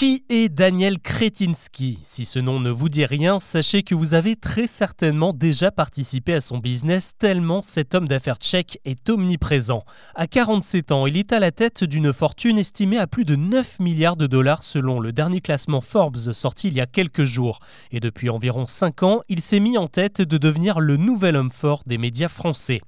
Qui est Daniel Kretinsky? Si ce nom ne vous dit rien, sachez que vous avez très certainement déjà participé à son business tellement cet homme d'affaires tchèque est omniprésent. À 47 ans, il est à la tête d'une fortune estimée à plus de 9 milliards de dollars selon le dernier classement Forbes sorti il y a quelques jours. Et depuis environ 5 ans, il s'est mis en tête de devenir le nouvel homme fort des médias français.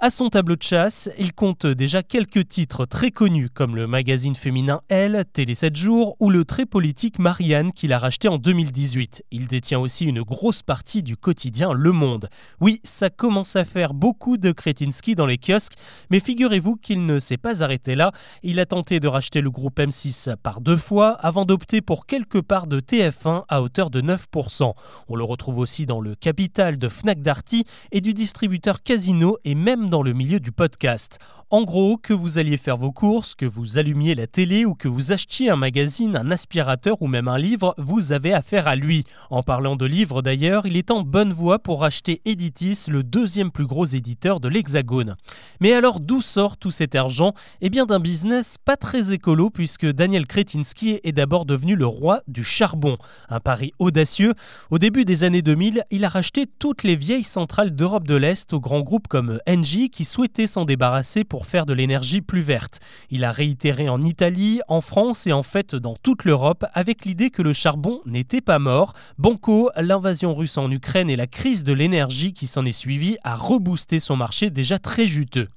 À son tableau de chasse, il compte déjà quelques titres très connus comme le magazine féminin Elle, Télé 7 jours ou le très politique Marianne qu'il a racheté en 2018. Il détient aussi une grosse partie du quotidien Le Monde. Oui, ça commence à faire beaucoup de Kretinsky dans les kiosques, mais figurez-vous qu'il ne s'est pas arrêté là. Il a tenté de racheter le groupe M6 par deux fois avant d'opter pour quelques parts de TF1 à hauteur de 9%. On le retrouve aussi dans le capital de Fnac Darty et du distributeur Casino et même dans le milieu du podcast. En gros, que vous alliez faire vos courses, que vous allumiez la télé ou que vous achetiez un magazine, un aspirateur ou même un livre, vous avez affaire à lui. En parlant de livres d'ailleurs, il est en bonne voie pour acheter Editis, le deuxième plus gros éditeur de l'Hexagone. Mais alors d'où sort tout cet argent? Eh bien d'un business pas très écolo puisque Daniel Kretinsky est d'abord devenu le roi du charbon. Un pari audacieux. Au début des années 2000, il a racheté toutes les vieilles centrales d'Europe de l'Est aux grands groupes comme Engie qui souhaitaient s'en débarrasser pour faire de l'énergie plus verte. Il a réitéré en Italie, en France et en fait dans toute l'Europe avec l'idée que le charbon n'était pas mort. Banco, l'invasion russe en Ukraine et la crise de l'énergie qui s'en est suivie a reboosté son marché déjà très juteux.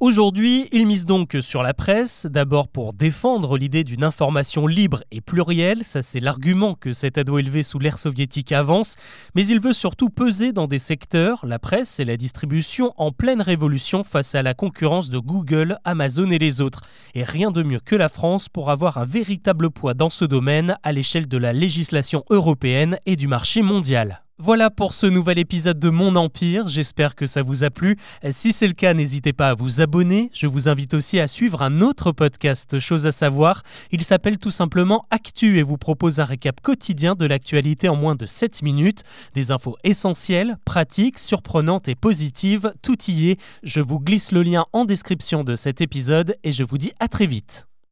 Aujourd'hui, il mise donc sur la presse, d'abord pour défendre l'idée d'une information libre et plurielle, ça c'est l'argument que cet ado élevé sous l'ère soviétique avance, mais il veut surtout peser dans des secteurs, la presse et la distribution, en pleine révolution face à la concurrence de Google, Amazon et les autres. Et rien de mieux que la France pour avoir un véritable poids dans ce domaine à l'échelle de la législation européenne et du marché mondial. Voilà pour ce nouvel épisode de Mon Empire, j'espère que ça vous a plu. Si c'est le cas, n'hésitez pas à vous abonner. Je vous invite aussi à suivre un autre podcast, chose à savoir. Il s'appelle tout simplement Actu et vous propose un récap quotidien de l'actualité en moins de 7 minutes. Des infos essentielles, pratiques, surprenantes et positives, tout y est. Je vous glisse le lien en description de cet épisode et je vous dis à très vite.